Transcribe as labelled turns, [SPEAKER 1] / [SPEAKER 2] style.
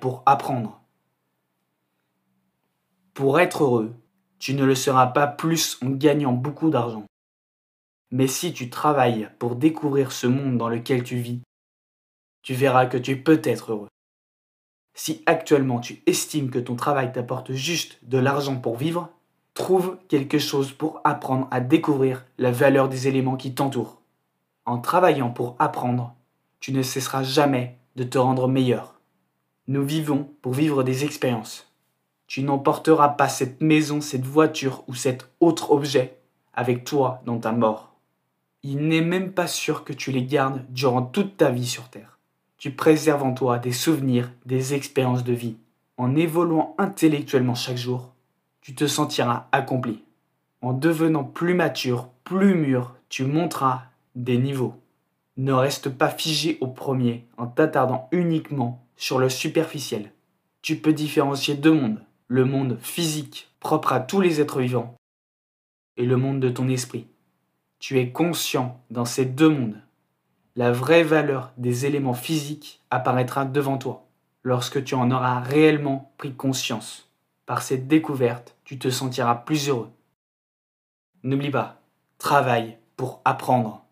[SPEAKER 1] pour apprendre. Pour être heureux, tu ne le seras pas plus en gagnant beaucoup d'argent. Mais si tu travailles pour découvrir ce monde dans lequel tu vis, tu verras que tu peux être heureux. Si actuellement tu estimes que ton travail t'apporte juste de l'argent pour vivre, trouve quelque chose pour apprendre à découvrir la valeur des éléments qui t'entourent. En travaillant pour apprendre, tu ne cesseras jamais de te rendre meilleur. Nous vivons pour vivre des expériences. Tu n'emporteras pas cette maison, cette voiture ou cet autre objet avec toi dans ta mort. Il n'est même pas sûr que tu les gardes durant toute ta vie sur Terre. Tu préserves en toi des souvenirs, des expériences de vie. En évoluant intellectuellement chaque jour, tu te sentiras accompli. En devenant plus mature, plus mûr, tu monteras des niveaux. Ne reste pas figé au premier en t'attardant uniquement sur le superficiel. Tu peux différencier deux mondes. Le monde physique, propre à tous les êtres vivants, et le monde de ton esprit. Tu es conscient dans ces deux mondes. La vraie valeur des éléments physiques apparaîtra devant toi lorsque tu en auras réellement pris conscience. Par cette découverte, tu te sentiras plus heureux. N'oublie pas, travaille pour apprendre.